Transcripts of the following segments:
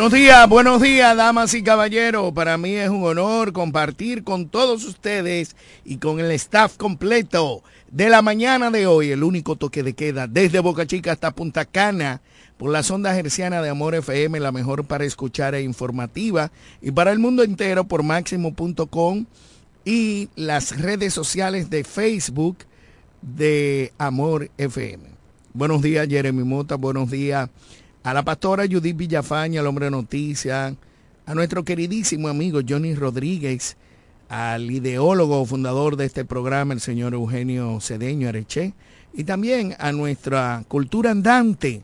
Buenos días, buenos días, damas y caballeros. Para mí es un honor compartir con todos ustedes y con el staff completo de la mañana de hoy, el único toque de queda desde Boca Chica hasta Punta Cana por la sonda herciana de Amor FM, la mejor para escuchar e informativa, y para el mundo entero por máximo.com y las redes sociales de Facebook de Amor FM. Buenos días, Jeremy Mota, buenos días a la pastora Judith Villafaña, al hombre de noticias, a nuestro queridísimo amigo Johnny Rodríguez, al ideólogo fundador de este programa, el señor Eugenio Cedeño Areche, y también a nuestra cultura andante,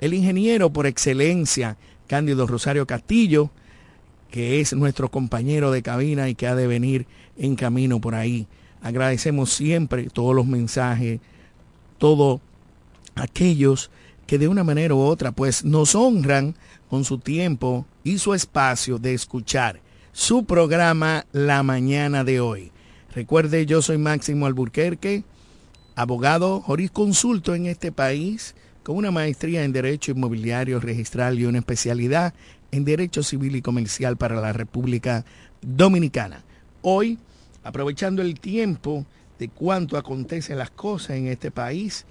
el ingeniero por excelencia, Cándido Rosario Castillo, que es nuestro compañero de cabina y que ha de venir en camino por ahí. Agradecemos siempre todos los mensajes, todos aquellos que de una manera u otra pues nos honran con su tiempo y su espacio de escuchar su programa La Mañana de hoy. Recuerde, yo soy Máximo Alburquerque, abogado jurisconsulto en este país, con una maestría en Derecho Inmobiliario Registral y una especialidad en Derecho Civil y Comercial para la República Dominicana. Hoy, aprovechando el tiempo de cuánto acontecen las cosas en este país,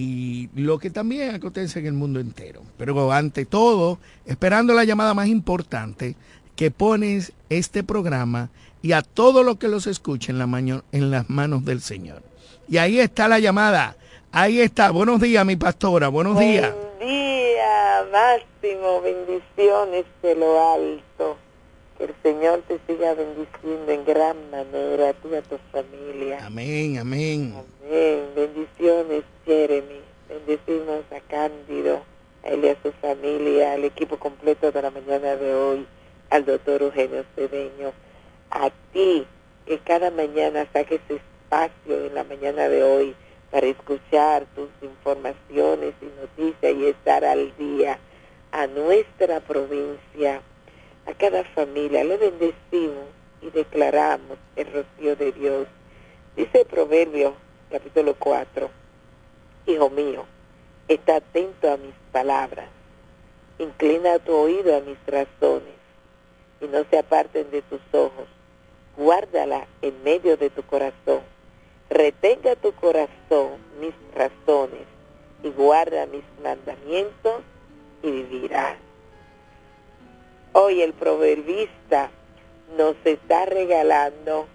y lo que también acontece en el mundo entero. Pero ante todo, esperando la llamada más importante, que pones este programa y a todo lo que los escuche en, la en las manos del Señor. Y ahí está la llamada. Ahí está. Buenos días, mi pastora. Buenos días. Buen día, Máximo. Bendiciones de lo alto. Que el Señor te siga bendiciendo en gran manera, tú y a tu familia. Amén, amén. Amén. Bendiciones, Jeremy. Bendecimos a Cándido, a él y a su familia, al equipo completo de la mañana de hoy, al doctor Eugenio Cedeño, a ti, que cada mañana saques espacio en la mañana de hoy para escuchar tus informaciones y noticias y estar al día, a nuestra provincia a cada familia. Le bendecimos y declaramos el rocío de Dios. Dice el Proverbio, capítulo 4, Hijo mío, está atento a mis palabras, inclina tu oído a mis razones y no se aparten de tus ojos. Guárdala en medio de tu corazón. Retenga tu corazón mis razones y guarda mis mandamientos y vivirás. Hoy el proverbista nos está regalando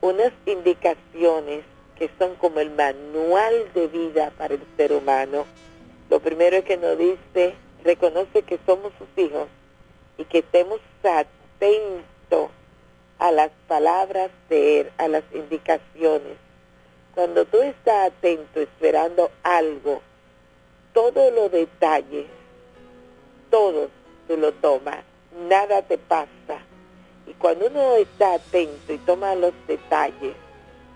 unas indicaciones que son como el manual de vida para el ser humano. Lo primero es que nos dice, reconoce que somos sus hijos y que estemos atentos a las palabras de Él, a las indicaciones. Cuando tú estás atento, esperando algo, todos los detalles, todos tú lo tomas, nada te pasa. Y cuando uno está atento y toma los detalles,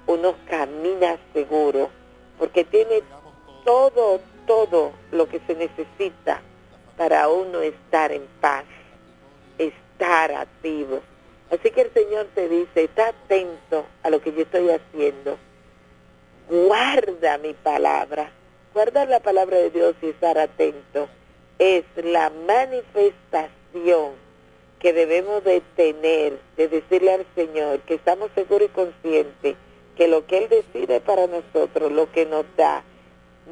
uno camina seguro, porque tiene todo, todo lo que se necesita para uno estar en paz, estar activo. Así que el Señor te dice, está atento a lo que yo estoy haciendo. Guarda mi palabra. Guardar la palabra de Dios y estar atento es la manifestación que debemos de tener, de decirle al Señor que estamos seguros y conscientes que lo que Él decide para nosotros, lo que nos da,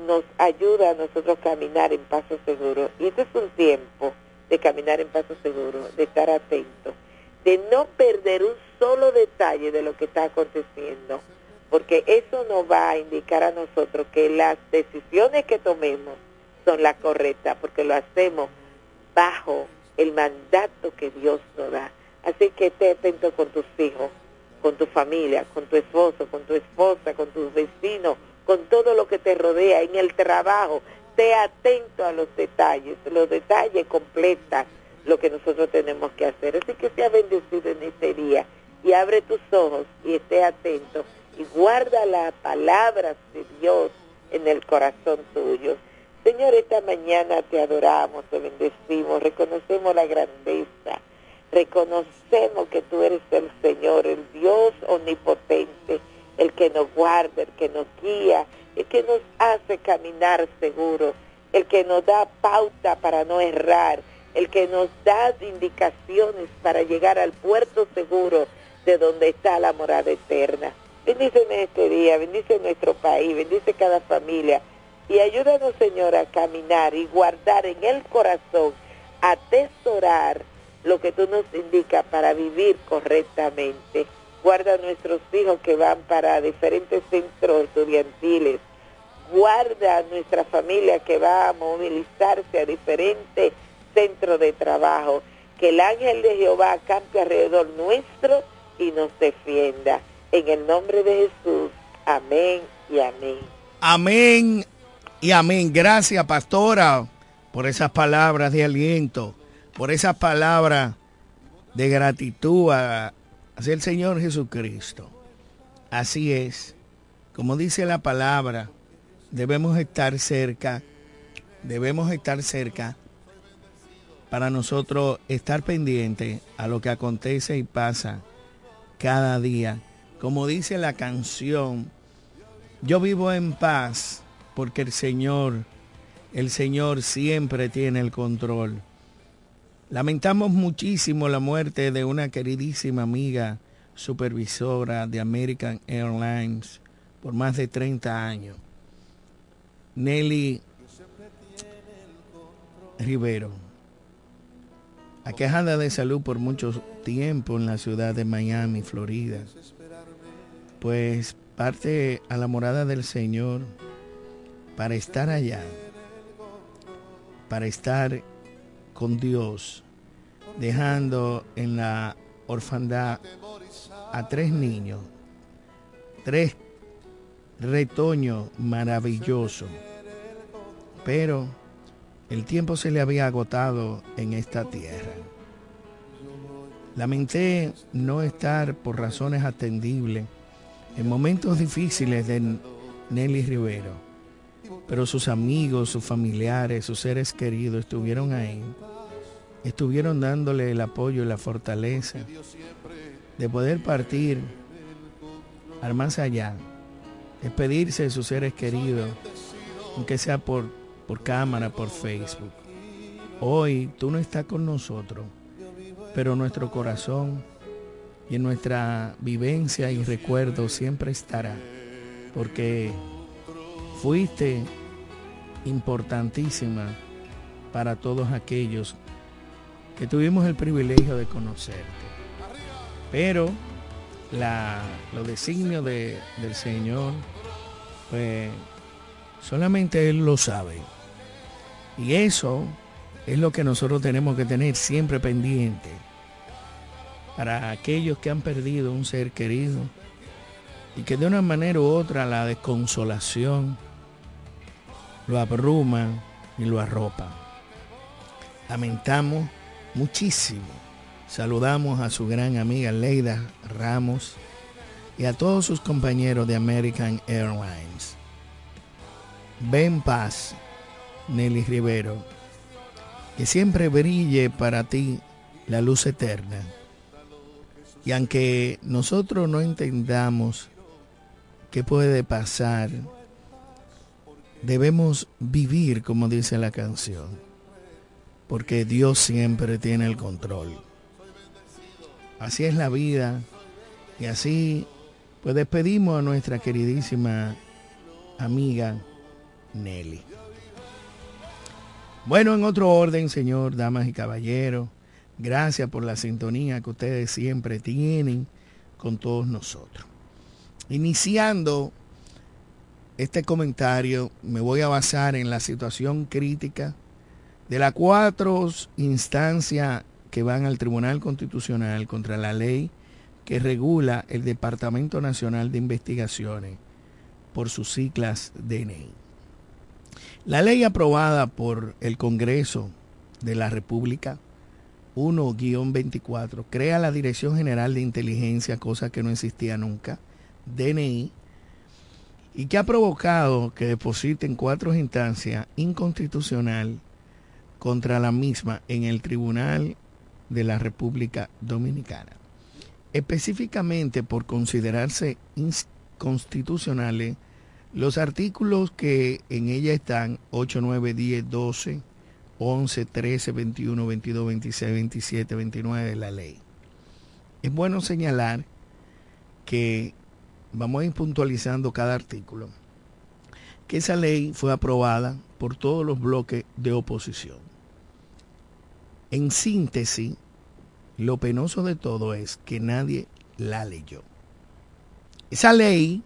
nos ayuda a nosotros caminar en paso seguro. Y este es un tiempo de caminar en paso seguro, de estar atento, de no perder un solo detalle de lo que está aconteciendo, porque eso nos va a indicar a nosotros que las decisiones que tomemos son las correctas, porque lo hacemos bajo el mandato que Dios nos da. Así que esté atento con tus hijos, con tu familia, con tu esposo, con tu esposa, con tus vecinos, con todo lo que te rodea, en el trabajo. Esté atento a los detalles, los detalles completan lo que nosotros tenemos que hacer. Así que sea bendecido en este día y abre tus ojos y esté atento y guarda la palabra de Dios en el corazón tuyo. Señor, esta mañana te adoramos, te bendecimos, reconocemos la grandeza Reconocemos que tú eres el Señor, el Dios omnipotente, el que nos guarda, el que nos guía, el que nos hace caminar seguro, el que nos da pauta para no errar, el que nos da indicaciones para llegar al puerto seguro de donde está la morada eterna. Bendíceme este día, bendice nuestro país, bendice cada familia y ayúdanos, Señor, a caminar y guardar en el corazón, atesorar lo que tú nos indicas para vivir correctamente. Guarda a nuestros hijos que van para diferentes centros estudiantiles. Guarda a nuestra familia que va a movilizarse a diferentes centros de trabajo. Que el ángel de Jehová campe alrededor nuestro y nos defienda. En el nombre de Jesús. Amén y amén. Amén y amén. Gracias, pastora, por esas palabras de aliento por esa palabra de gratitud hacia el Señor Jesucristo. Así es, como dice la palabra, debemos estar cerca, debemos estar cerca para nosotros estar pendientes a lo que acontece y pasa cada día. Como dice la canción, yo vivo en paz porque el Señor, el Señor siempre tiene el control. Lamentamos muchísimo la muerte de una queridísima amiga supervisora de American Airlines por más de 30 años, Nelly Rivero, aquejada de salud por mucho tiempo en la ciudad de Miami, Florida, pues parte a la morada del Señor para estar allá, para estar con Dios, dejando en la orfandad a tres niños, tres retoños maravillosos. Pero el tiempo se le había agotado en esta tierra. Lamenté no estar por razones atendibles en momentos difíciles de Nelly Rivero, pero sus amigos, sus familiares, sus seres queridos estuvieron ahí estuvieron dándole el apoyo y la fortaleza de poder partir al más allá, despedirse de sus seres queridos, aunque sea por, por cámara, por Facebook. Hoy tú no estás con nosotros, pero nuestro corazón y en nuestra vivencia y recuerdo siempre estará, porque fuiste importantísima para todos aquellos que tuvimos el privilegio de conocerte. Pero la, los designios de, del Señor, pues solamente Él lo sabe. Y eso es lo que nosotros tenemos que tener siempre pendiente para aquellos que han perdido un ser querido y que de una manera u otra la desconsolación lo abruma y lo arropa. Lamentamos muchísimo. Saludamos a su gran amiga Leida Ramos y a todos sus compañeros de American Airlines. Ven paz, Nelly Rivero, que siempre brille para ti la luz eterna. Y aunque nosotros no entendamos qué puede pasar, debemos vivir como dice la canción, porque Dios siempre tiene el control. Así es la vida y así pues despedimos a nuestra queridísima amiga Nelly. Bueno, en otro orden, señor, damas y caballeros, gracias por la sintonía que ustedes siempre tienen con todos nosotros. Iniciando este comentario, me voy a basar en la situación crítica de las cuatro instancias que van al Tribunal Constitucional contra la ley que regula el Departamento Nacional de Investigaciones por sus siglas DNI. La ley aprobada por el Congreso de la República 1-24 crea la Dirección General de Inteligencia, cosa que no existía nunca, DNI, y que ha provocado que depositen cuatro instancias inconstitucional contra la misma en el Tribunal de la República Dominicana. Específicamente por considerarse inconstitucionales los artículos que en ella están 8, 9, 10, 12, 11, 13, 21, 22, 26, 27, 29 de la ley. Es bueno señalar que vamos a ir puntualizando cada artículo, que esa ley fue aprobada por todos los bloques de oposición. En síntesis, lo penoso de todo es que nadie la leyó. Esa ley,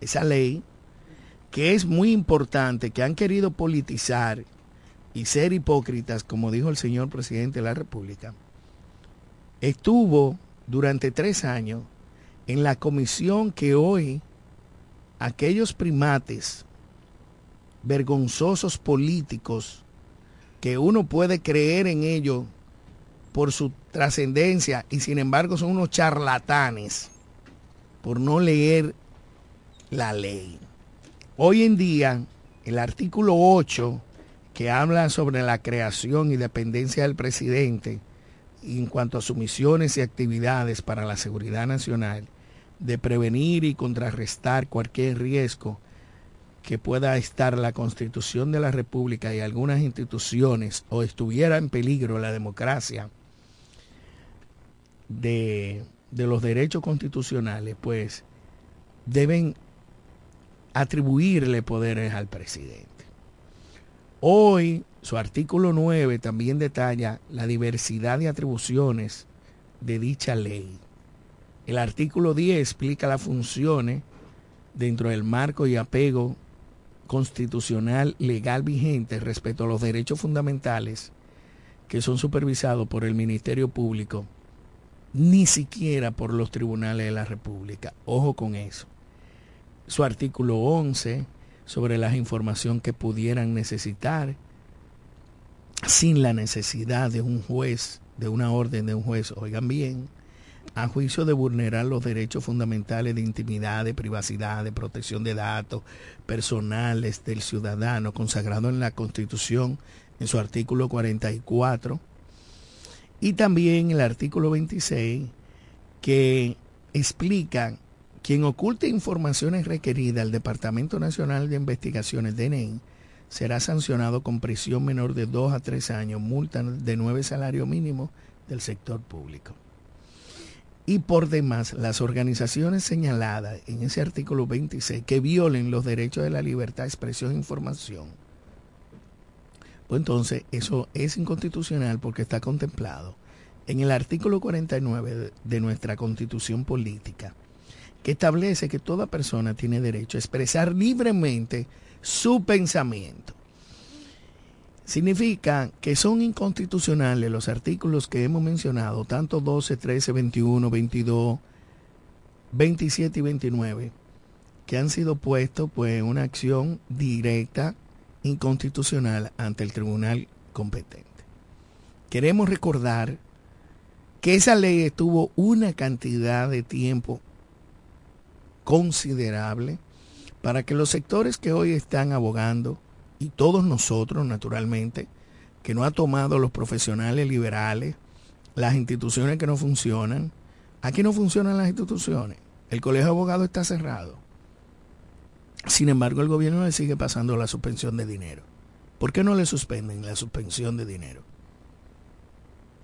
esa ley que es muy importante, que han querido politizar y ser hipócritas, como dijo el señor presidente de la República, estuvo durante tres años en la comisión que hoy aquellos primates vergonzosos políticos que uno puede creer en ellos por su trascendencia y sin embargo son unos charlatanes por no leer la ley. Hoy en día, el artículo 8, que habla sobre la creación y dependencia del presidente en cuanto a sus misiones y actividades para la seguridad nacional, de prevenir y contrarrestar cualquier riesgo que pueda estar la constitución de la República y algunas instituciones o estuviera en peligro la democracia de, de los derechos constitucionales, pues deben atribuirle poderes al presidente. Hoy, su artículo 9 también detalla la diversidad de atribuciones de dicha ley. El artículo 10 explica las funciones dentro del marco y apego constitucional legal vigente respecto a los derechos fundamentales que son supervisados por el Ministerio Público, ni siquiera por los tribunales de la República. Ojo con eso su artículo 11 sobre la información que pudieran necesitar sin la necesidad de un juez, de una orden de un juez, oigan bien, a juicio de vulnerar los derechos fundamentales de intimidad, de privacidad, de protección de datos personales del ciudadano, consagrado en la Constitución en su artículo 44, y también el artículo 26, que explica quien oculte informaciones requeridas al Departamento Nacional de Investigaciones, DNI, será sancionado con prisión menor de 2 a 3 años, multa de 9 salarios mínimos del sector público. Y por demás, las organizaciones señaladas en ese artículo 26 que violen los derechos de la libertad de expresión e información Pues entonces eso es inconstitucional porque está contemplado en el artículo 49 de nuestra constitución política, que establece que toda persona tiene derecho a expresar libremente su pensamiento. Significa que son inconstitucionales los artículos que hemos mencionado, tanto 12, 13, 21, 22, 27 y 29, que han sido puestos pues, en una acción directa inconstitucional ante el tribunal competente. Queremos recordar que esa ley estuvo una cantidad de tiempo considerable para que los sectores que hoy están abogando, y todos nosotros naturalmente, que no ha tomado los profesionales liberales, las instituciones que no funcionan, aquí no funcionan las instituciones, el colegio de abogados está cerrado. Sin embargo, el gobierno le sigue pasando la suspensión de dinero. ¿Por qué no le suspenden la suspensión de dinero?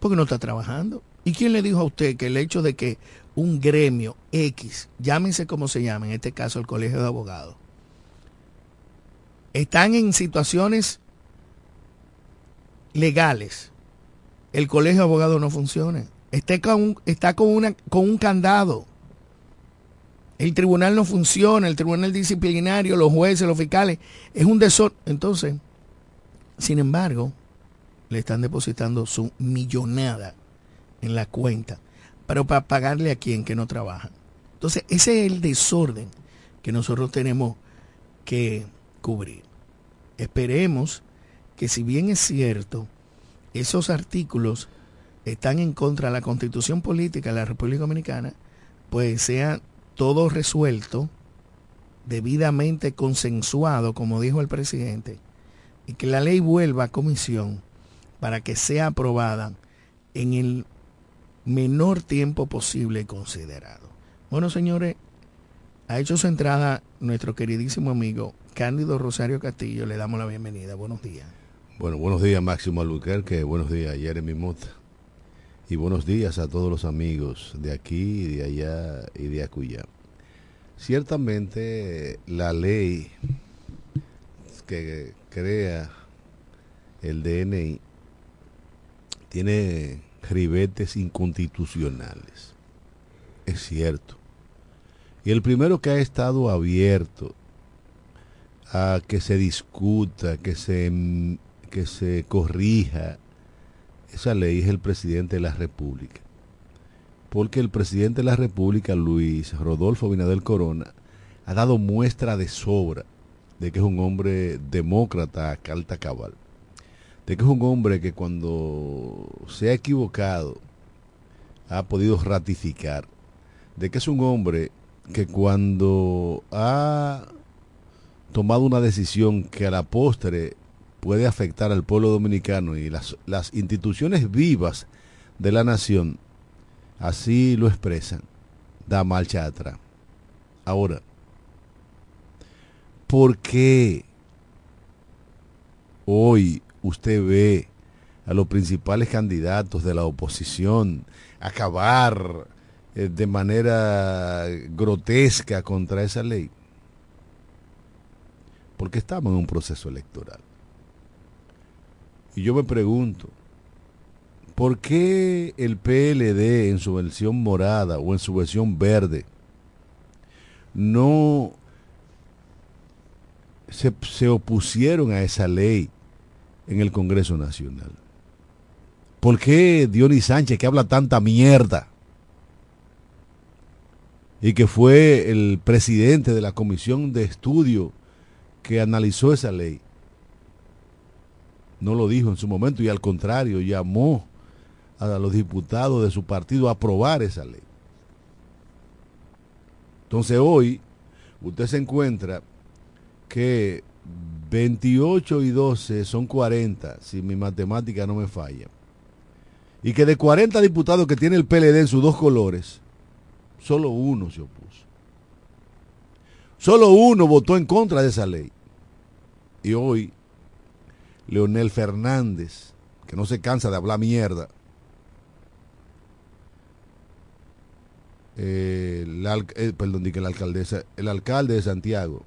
Porque no está trabajando. ¿Y quién le dijo a usted que el hecho de que un gremio X, llámense como se llama, en este caso el Colegio de Abogados, están en situaciones legales, el Colegio de Abogados no funciona? Está con, está con, una, con un candado. El tribunal no funciona, el tribunal disciplinario, los jueces, los fiscales, es un desorden. Entonces, sin embargo, le están depositando su millonada en la cuenta, pero para pagarle a quien que no trabaja. Entonces, ese es el desorden que nosotros tenemos que cubrir. Esperemos que si bien es cierto, esos artículos están en contra de la constitución política de la República Dominicana, pues sean todo resuelto, debidamente consensuado, como dijo el presidente, y que la ley vuelva a comisión para que sea aprobada en el menor tiempo posible considerado. Bueno, señores, ha hecho su entrada nuestro queridísimo amigo Cándido Rosario Castillo. Le damos la bienvenida. Buenos días. Bueno, buenos días Máximo Albuquerque, buenos días Jeremy Mota y buenos días a todos los amigos de aquí, de allá y de acullá. Ciertamente la ley que crea el DNI tiene ribetes inconstitucionales. Es cierto. Y el primero que ha estado abierto a que se discuta, que se, que se corrija esa ley es el presidente de la República. Porque el presidente de la República, Luis Rodolfo Binadel Corona, ha dado muestra de sobra de que es un hombre demócrata, carta cabal. De que es un hombre que cuando se ha equivocado ha podido ratificar. De que es un hombre que cuando ha tomado una decisión que a la postre puede afectar al pueblo dominicano y las, instituciones vivas de la nación, así lo expresan, da marcha atrás. Ahora, ¿por qué hoy usted ve a los principales candidatos de la oposición acabar eh, de manera grotesca contra esa ley? Porque estamos en un proceso electoral. Y yo me pregunto, ¿por qué el PLD en su versión morada o en su versión verde no se, se, opusieron a esa ley en el Congreso Nacional? ¿Por qué Dionis Sánchez, que habla tanta mierda, y que fue el presidente de la comisión de estudio que analizó esa ley, no lo dijo en su momento y al contrario llamó a los diputados de su partido a aprobar esa ley. Entonces hoy usted se encuentra que 28 y 12 son 40, si mi matemática no me falla. Y que de 40 diputados que tiene el PLD en sus dos colores, solo uno se opuso. Solo uno votó en contra de esa ley. Y hoy Leonel Fernández, que no se cansa de hablar mierda, eh, eh, perdón, dije la alcaldesa, el alcalde de Santiago,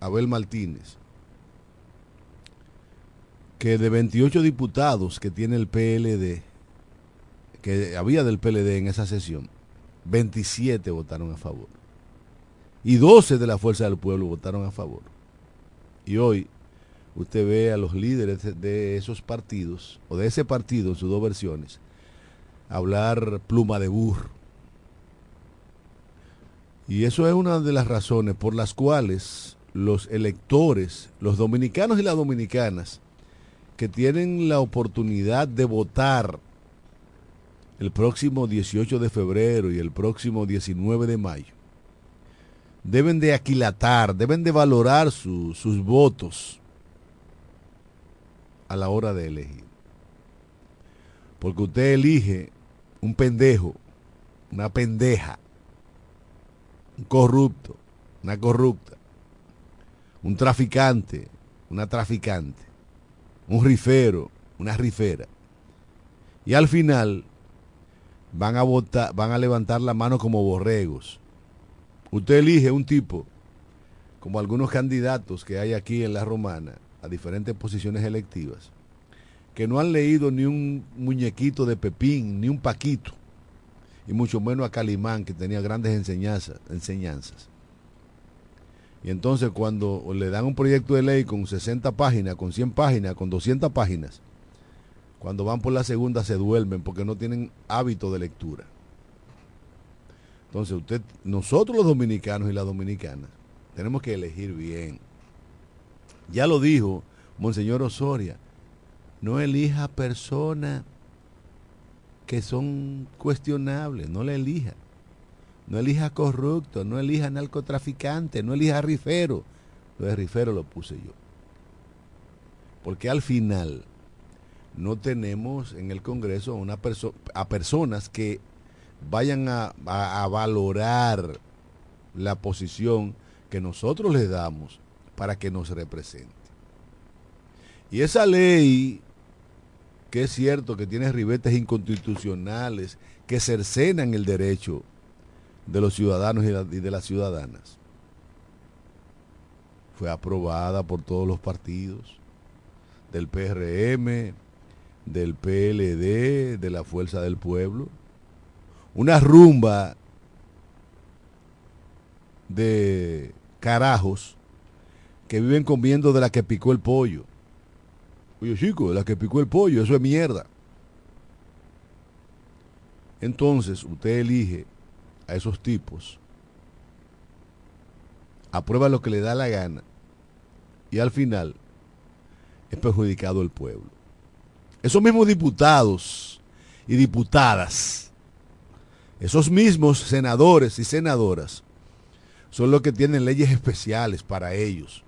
Abel Martínez, que de 28 diputados que tiene el PLD, que había del PLD en esa sesión, 27 votaron a favor. Y 12 de la Fuerza del Pueblo votaron a favor. Y hoy usted ve a los líderes de esos partidos, o de ese partido en sus dos versiones, hablar pluma de burro. Y eso es una de las razones por las cuales los electores, los dominicanos y las dominicanas, que tienen la oportunidad de votar el próximo 18 de febrero y el próximo 19 de mayo, deben de aquilatar, deben de valorar sus votos a la hora de elegir. Porque usted elige un pendejo, una pendeja, un corrupto, una corrupta, un traficante, una traficante, un rifero, una rifera. Y al final van a votar, van a levantar la mano como borregos. Usted elige un tipo, como algunos candidatos que hay aquí en la romana, a diferentes posiciones electivas, que no han leído ni un muñequito de Pepín, ni un Paquito, y mucho menos a Calimán, que tenía grandes enseñanzas. enseñanzas. Y entonces cuando le dan un proyecto de ley con 60 páginas, con 100 páginas, con 200 páginas, cuando van por la segunda se duermen porque no tienen hábito de lectura. Entonces usted, nosotros los dominicanos y las dominicanas, tenemos que elegir bien. Ya lo dijo Monseñor Osoria, no elija personas que son cuestionables, no le elija. No elija corrupto, no elija narcotraficante, no elija rifero. Lo de rifero lo puse yo. Porque al final no tenemos en el Congreso a personas que vayan a, a valorar la posición que nosotros les damos para que nos represente. Y esa ley, que es cierto que tiene ribetes inconstitucionales que cercenan el derecho de los ciudadanos y de las ciudadanas, fue aprobada por todos los partidos, del PRM, del PLD, de la Fuerza del Pueblo. Una rumba de carajos que viven comiendo de la que picó el pollo. Oye, chico, de la que picó el pollo, eso es mierda. Entonces, usted elige a esos tipos, aprueba lo que le da la gana y al final es perjudicado el pueblo. Esos mismos diputados y diputadas, esos mismos senadores y senadoras, son los que tienen leyes especiales para ellos.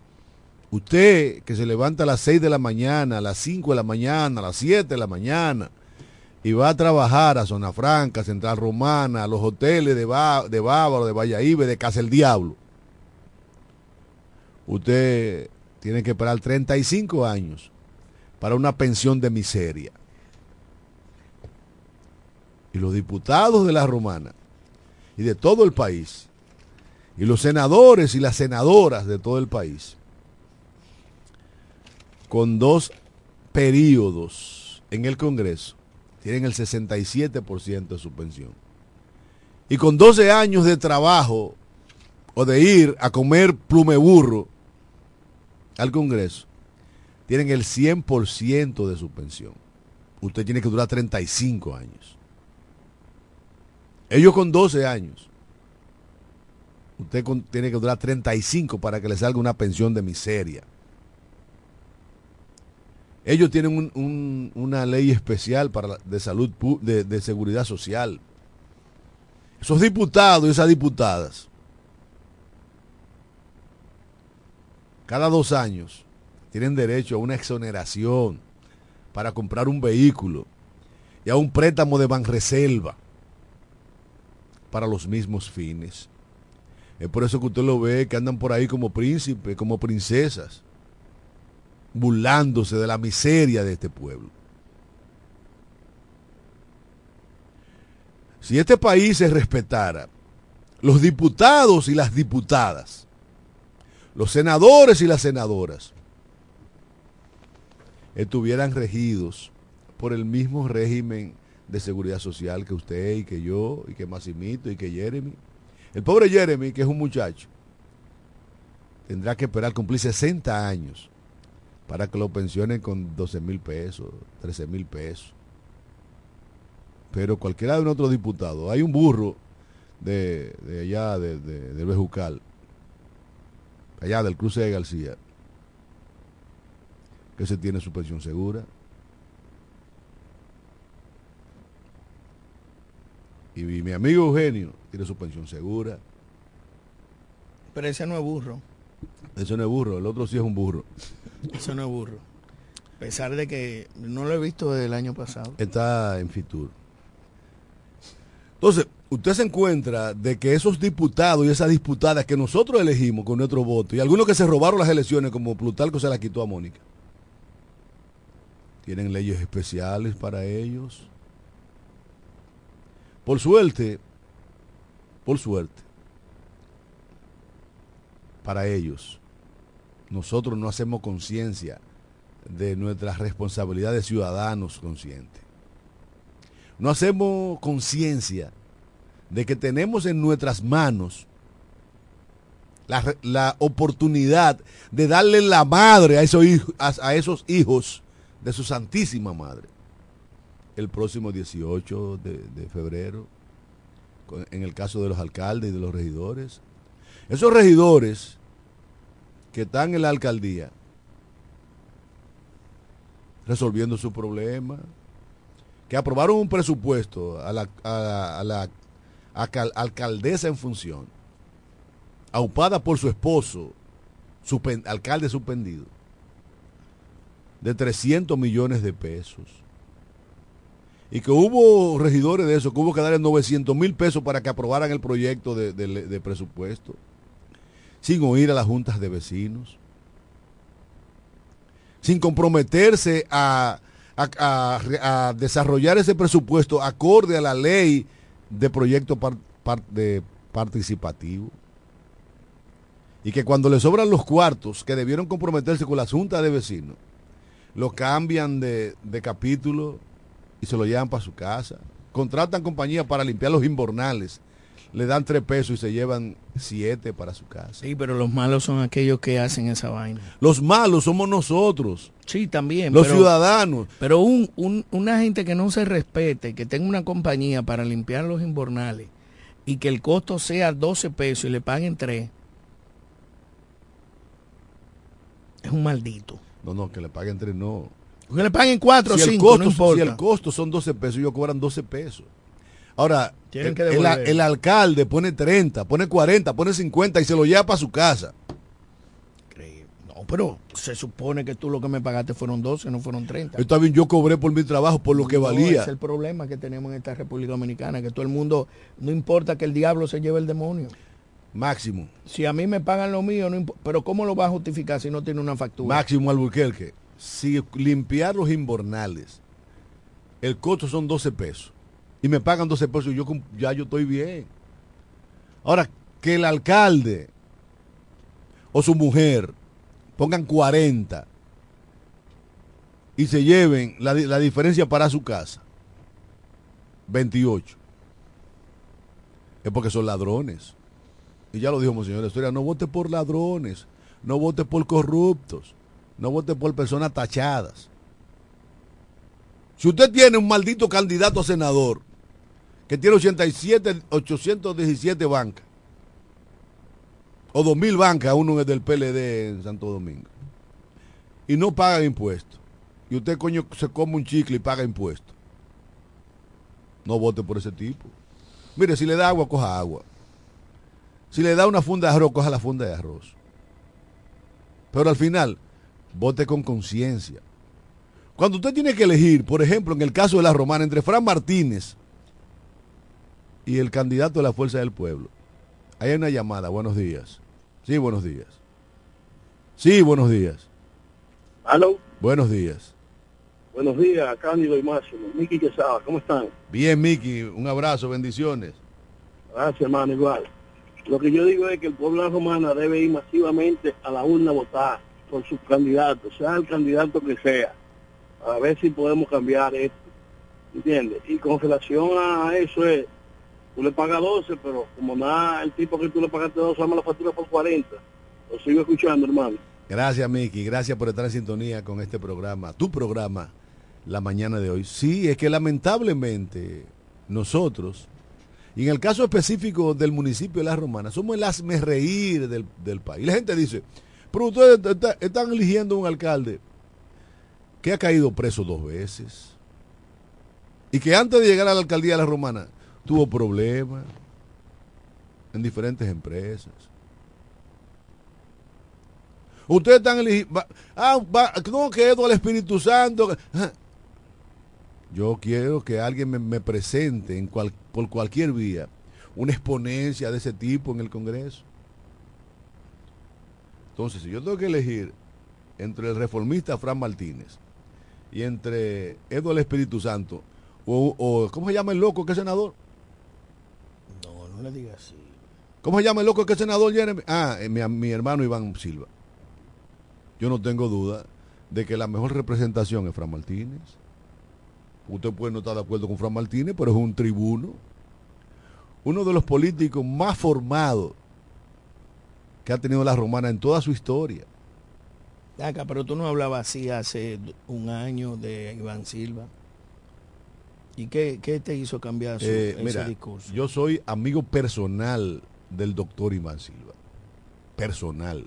Usted que se levanta a las 6 de la mañana, a las 5 de la mañana, a las 7 de la mañana, y va a trabajar a Zona Franca, Central Romana, a los hoteles de, de Bávaro, de Valladolid, de Casa el Diablo. Usted tiene que esperar 35 años para una pensión de miseria. Y los diputados de la Romana y de todo el país, y los senadores y las senadoras de todo el país, con dos periodos en el Congreso, tienen el 67% de su pensión. Y con 12 años de trabajo o de ir a comer plume burro al Congreso, tienen el 100% de su pensión. Usted tiene que durar 35 años. Ellos con 12 años. Usted tiene que durar 35 para que le salga una pensión de miseria. Ellos tienen una ley especial para de salud, de, de seguridad social. Esos diputados y esas diputadas, cada dos años, tienen derecho a una exoneración para comprar un vehículo y a un préstamo de Banreserva para los mismos fines. Es por eso que usted lo ve que andan por ahí como príncipes, como princesas burlándose de la miseria de este pueblo. Si este país se respetara, los diputados y las diputadas, los senadores y las senadoras, estuvieran regidos por el mismo régimen de seguridad social que usted y que yo y que Massimito y que Jeremy. El pobre Jeremy, que es un muchacho, tendrá que esperar cumplir 60 años para que lo pensionen con 12 mil pesos, 13 mil pesos. Pero cualquiera de nuestros diputados, hay un burro de, de allá, de, de, de Bejucal, allá del cruce de García, que se tiene su pensión segura. Y mi, mi amigo Eugenio tiene su pensión segura. Pero ese no es burro. Eso no es burro, el otro sí es un burro. Eso no es burro. A pesar de que no lo he visto desde el año pasado. Está en Fitur. Entonces, usted se encuentra de que esos diputados y esas diputadas que nosotros elegimos con nuestro voto, y algunos que se robaron las elecciones, como Plutarco se las quitó a Mónica, tienen leyes especiales para ellos. Por suerte, por suerte, para ellos, nosotros no hacemos conciencia de nuestras responsabilidades de ciudadanos conscientes. No hacemos conciencia de que tenemos en nuestras manos la, la, oportunidad de darle la madre a esos, hijos, a, esos hijos de su Santísima Madre el próximo 18 de, de, febrero, en el caso de los alcaldes y de los regidores. Esos regidores que están en la alcaldía resolviendo su problema, que aprobaron un presupuesto a la, alcaldesa en función, aupada por su esposo, alcalde suspendido, de 300 millones de pesos. Y que hubo regidores de eso, que hubo que darle 900 mil pesos para que aprobaran el proyecto de presupuesto, sin oír a las juntas de vecinos, sin comprometerse a, desarrollar ese presupuesto acorde a la ley de proyecto par, de participativo. Y que cuando le sobran los cuartos que debieron comprometerse con la junta de vecinos, lo cambian de, de capítulo y se lo llevan para su casa. Contratan compañías para limpiar los invernales. Le dan tres pesos y se llevan siete para su casa. Sí, pero los malos son aquellos que hacen esa vaina. Los malos somos nosotros. Sí, también. Los pero, ciudadanos. Pero un, un, una gente que no se respete, que tenga una compañía para limpiar los invernales y que el costo sea 12 pesos y le paguen 3, es un maldito. No, no, que le paguen 3 no. Que le paguen 4 o si 5, costo, no importa. Si el costo son 12 pesos, ellos cobran 12 pesos. Ahora, el, el, el, alcalde pone 30, pone 40, pone 50 y se lo lleva para su casa. No, pero se supone que tú lo que me pagaste fueron 12, no fueron 30. Está bien, yo cobré por mi trabajo por lo que no, valía. Es el problema que tenemos en esta República Dominicana, que todo el mundo, no importa que el diablo se lleve el demonio. Máximo. Si a mí me pagan lo mío, no pero ¿cómo lo va a justificar si no tiene una factura? Máximo Alburquerque. Si limpiar los invernales, el costo son 12 pesos y me pagan 12 pesos, yo ya yo estoy bien. Ahora, que el alcalde o su mujer pongan 40 y se lleven la, la diferencia para su casa, 28, es porque son ladrones. Y ya lo dijo Monseñor historia, no vote por ladrones, no vote por corruptos, no vote por personas tachadas. Si usted tiene un maldito candidato a senador que tiene 87, 817 bancas, o 2000 bancas, uno es del PLD en Santo Domingo, y no paga impuestos, y usted coño se come un chicle y paga impuestos, no vote por ese tipo. Mire, si le da agua, coja agua. Si le da una funda de arroz, coja la funda de arroz. Pero al final, vote con conciencia. Cuando usted tiene que elegir, por ejemplo, en el caso de la romana, entre Fran Martínez y el candidato de la Fuerza del Pueblo, hay una llamada. Buenos días. Sí, buenos días. Sí, buenos días. ¿Aló? Buenos días. Buenos días, Cándido y Máximo. Miki Quesada, ¿cómo están? Bien, Miki. Un abrazo, bendiciones. Gracias, hermano, igual. Lo que yo digo es que el pueblo romana debe ir masivamente a la urna a votar por sus candidatos, sea el candidato que sea. a ver si podemos cambiar esto. ¿Entiendes? Y con relación a eso es, tú le pagas 12, pero como nada, el tipo que tú le pagaste 12, dame la factura por 40. Lo sigo escuchando, hermano. Gracias, Miki. Gracias por estar en sintonía con este programa, tu programa, la mañana de hoy. Sí, es que lamentablemente nosotros, y en el caso específico del municipio de La Romana, somos el asme reír del, del país. La gente dice, pero ustedes está- están eligiendo un alcalde que ha caído preso dos veces y que antes de llegar a la alcaldía de La Romana tuvo problemas en diferentes empresas. Ustedes están eligiendo. Ah, no, que Edo al Espíritu Santo. Yo quiero que alguien me, presente por cualquier vía una exponencia de ese tipo en el Congreso. Entonces, si yo tengo que elegir entre el reformista Fran Martínez y entre al Espíritu Santo, o, o- ¿cómo se llama el loco que es senador? No, le digas así. ¿Cómo se llama el loco que es senador, Jeremy? Ah, eh, mi, mi hermano Iván Silva. Yo no tengo duda de que la mejor representación es Fran Martínez. Usted puede no estar de acuerdo con Fran Martínez, pero es un tribuno. Uno de los políticos más formados que ha tenido la romana en toda su historia. Acá, pero tú no hablabas así hace un año de Iván Silva. ¿Y qué, qué te hizo cambiar su, Eh, ese mira, discurso? yo soy amigo personal del doctor Iván Silva. Personal.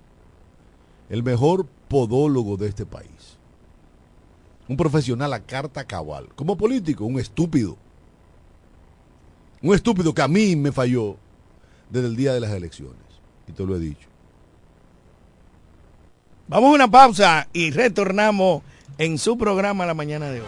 El mejor podólogo de este país. Un profesional a carta cabal. Como político, un estúpido. Un estúpido que a mí me falló desde el día de las elecciones. Y te lo he dicho. Vamos a una pausa y retornamos en su programa la mañana de hoy.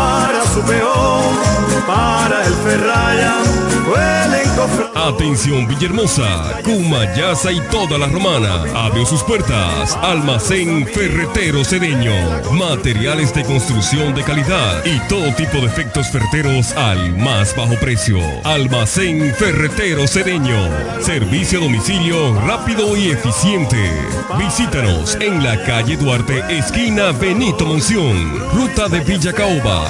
para su peón, para el ferraya, Atención Villahermosa, y toda la romana. Abre sus puertas. Almacén Ferretero Cedeño. Materiales de construcción de calidad y todo tipo de efectos ferreteros al más bajo precio. Almacén Ferretero Cedeño. Servicio a domicilio rápido y eficiente. Visítanos en la calle Duarte, esquina Benito Monción. Ruta de Villa Caoba,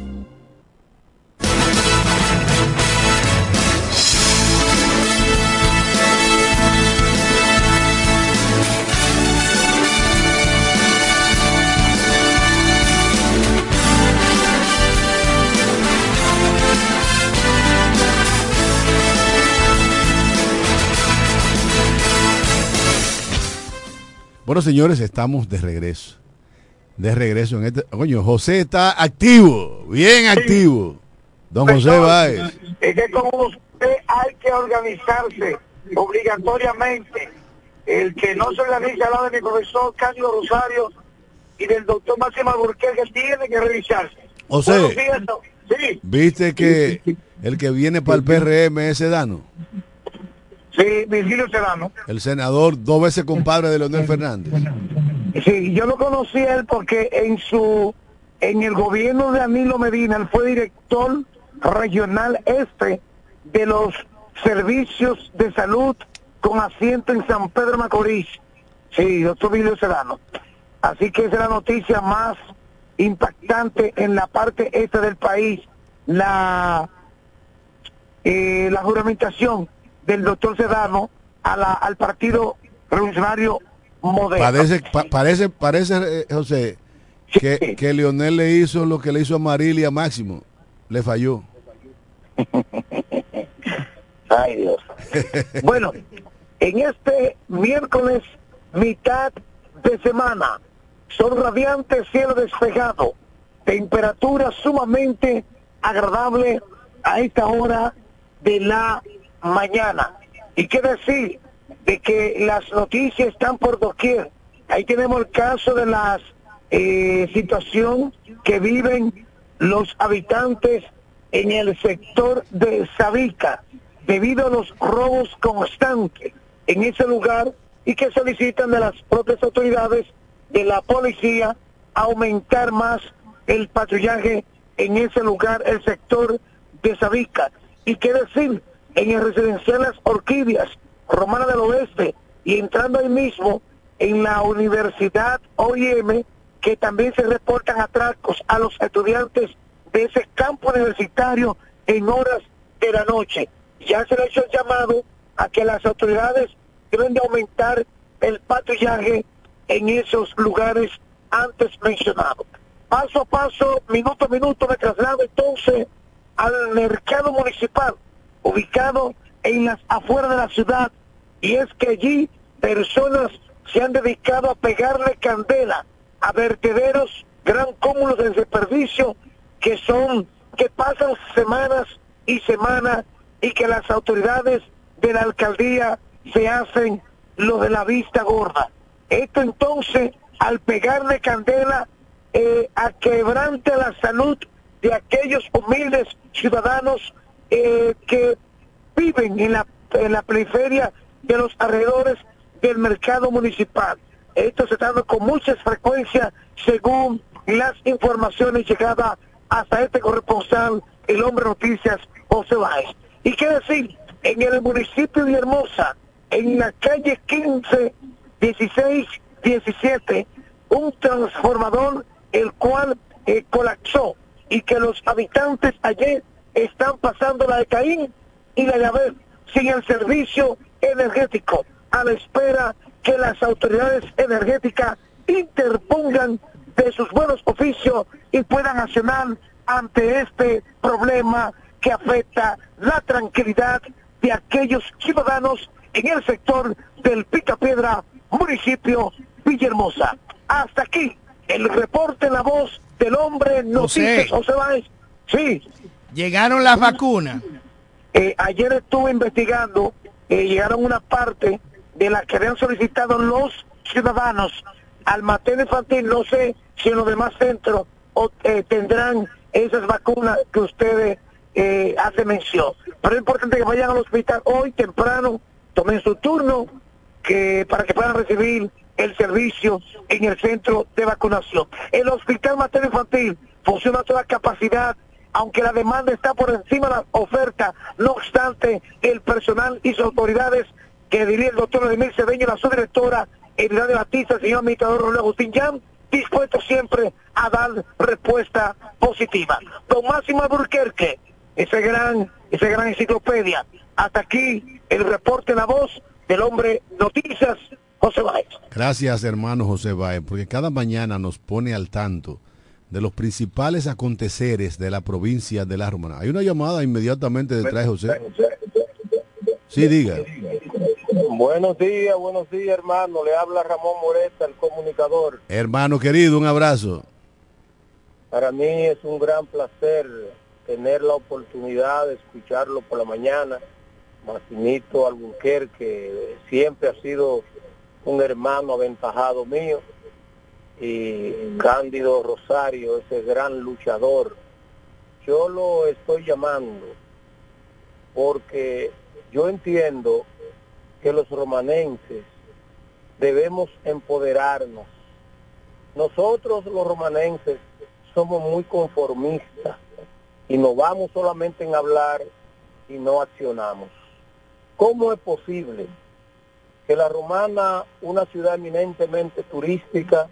Bueno, señores, estamos de regreso. De regreso en este. Coño, José está activo, bien activo. Don José Báez. Es que con usted hay que organizarse obligatoriamente. El que no se organiza al lado de mi profesor Cándido Rosario y del doctor Máximo Alburquerque tiene que revisarse. Do- Sí, ¿Viste que el que viene para el PRM es Sedano? Sí, Virgilio Serrano. El senador, dos veces compadre de Leonel Fernández. Sí, yo lo conocí a él porque en su en el gobierno de Danilo Medina él fue director regional este de los servicios de salud con asiento en San Pedro Macorís. Sí, doctor Vilio Serrano. Así que esa es la noticia más impactante en la parte este del país, la eh, la juramentación del doctor Sedano a la, al partido revolucionario moderno. Parece, pa- parece, parece, eh, José, que, que Leonel le hizo lo que le hizo a Maril y a Máximo. Le falló. Ay, Dios. Bueno, en este miércoles, mitad de semana, son radiantes, cielo despejado, temperatura sumamente agradable a esta hora de la mañana. Y qué decir de que las noticias están por doquier. Ahí tenemos el caso de la situación que viven los habitantes en el sector de Sabica debido a los robos constantes en ese lugar y que solicitan de las propias autoridades de la policía aumentar más el patrullaje en ese lugar, el sector de Sabica. Y qué decir, en el residencial Las Orquídeas, Romana del Oeste, y entrando ahí mismo en la Universidad OIM, que también se reportan atracos a los estudiantes de ese campo universitario en horas de la noche. Ya se le ha hecho el llamado a que las autoridades deben de aumentar el patrullaje en esos lugares antes mencionados. Paso a paso, minuto a minuto, me traslado entonces al mercado municipal, ubicado en las afueras de la ciudad, y es que allí personas se han dedicado a pegarle candela a vertederos, gran cúmulos de desperdicio que son, que pasan semanas y semanas y que las autoridades de la alcaldía se hacen lo de la vista gorda. Esto entonces, al pegarle candela eh, a quebrante la salud de aquellos humildes ciudadanos eh, que viven en la, en la periferia de los alrededores del mercado municipal. Esto se dando con mucha frecuencia según las informaciones llegadas hasta este corresponsal, el hombre noticias José Báez. Y qué decir, en el municipio de Hermosa, en la calle 15, 16, 17, un transformador el cual eh, colapsó y que los habitantes ayer están pasando la de Caín y la de Abel sin el servicio energético, a la espera que las autoridades energéticas interpongan de sus buenos oficios y puedan accionar ante este problema que afecta la tranquilidad de aquellos ciudadanos en el sector del Picapiedra, municipio Villahermosa. Hasta aquí el reporte la voz del hombre noticias José Báez. Sí. Llegaron las vacunas. Eh, ayer estuve investigando, eh, llegaron una parte de las que habían solicitado los ciudadanos al materno infantil, no sé si en los demás centros eh, tendrán esas vacunas que ustedes eh, hacen mención. Pero es importante que vayan al hospital hoy temprano, tomen su turno, que para que puedan recibir el servicio en el centro de vacunación. El hospital materno infantil funciona a toda capacidad, aunque la demanda está por encima de la oferta, no obstante, el personal y sus autoridades, que diría el doctor Emil Cedeño, la subdirectora, Edad de Batista, el señor administrador Rolando Agustín Jan, dispuesto siempre a dar respuesta positiva. Don Máximo Alburquerque, ese gran, esa gran enciclopedia. Hasta aquí el reporte, la voz del hombre noticias, José Báez. Gracias, hermano José Báez, porque cada mañana nos pone al tanto de los principales aconteceres de la provincia de La Romana. Hay una llamada inmediatamente detrás de José. Sí, diga. Buenos días, buenos días, hermano. Le habla Ramón Moreta, el comunicador. Hermano querido, un abrazo. Para mí es un gran placer tener la oportunidad de escucharlo por la mañana. Martinito Albuquerque siempre ha sido un hermano aventajado mío. Y Cándido Rosario, ese gran luchador. Yo lo estoy llamando porque yo entiendo que los romanenses debemos empoderarnos. Nosotros los romanenses somos muy conformistas y nos vamos solamente en hablar y no accionamos. ¿Cómo es posible que la romana, una ciudad eminentemente turística,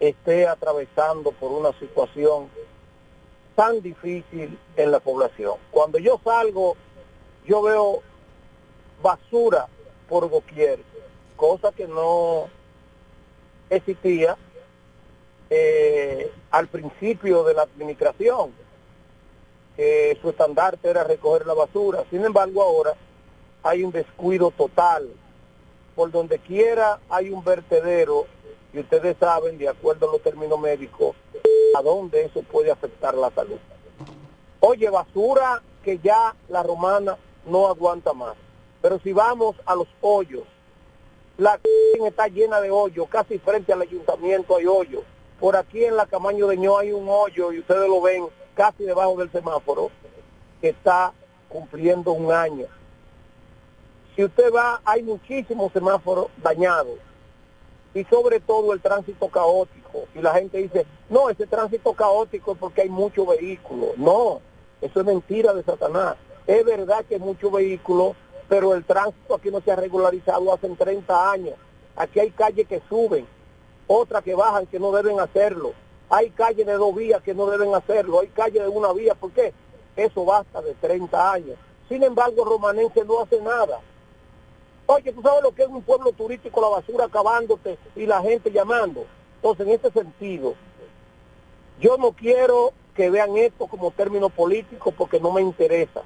esté atravesando por una situación tan difícil en la población? Cuando yo salgo, yo veo basura por doquier, cosa que no existía eh, al principio de la administración, que su estandarte era recoger la basura. Sin embargo, ahora hay un descuido total. Por donde quiera hay un vertedero y ustedes saben, de acuerdo a los términos médicos, a dónde eso puede afectar la salud. Oye, basura que ya la romana no aguanta más. Pero si vamos a los hoyos, la está llena de hoyos, casi frente al ayuntamiento hay hoyos. Por aquí en la Camaño de Ño hay un hoyo y ustedes lo ven casi debajo del semáforo que está cumpliendo un año. Si usted va, hay muchísimos semáforos dañados y sobre todo el tránsito caótico. Y la gente dice, no, ese tránsito caótico es porque hay muchos vehículos. No, eso es mentira de Satanás. Es verdad que hay muchos vehículos, pero el tránsito aquí no se ha regularizado hace 30 años. Aquí hay calles que suben, otras que bajan que no deben hacerlo. Hay calles de dos vías que no deben hacerlo, hay calles de una vía, ¿por qué? Eso basta de 30 años. Sin embargo, Romanense no hace nada. Oye, ¿tú sabes lo que es un pueblo turístico, la basura acabándote y la gente llamando? Entonces, en este sentido, yo no quiero que vean esto como término político porque no me interesa.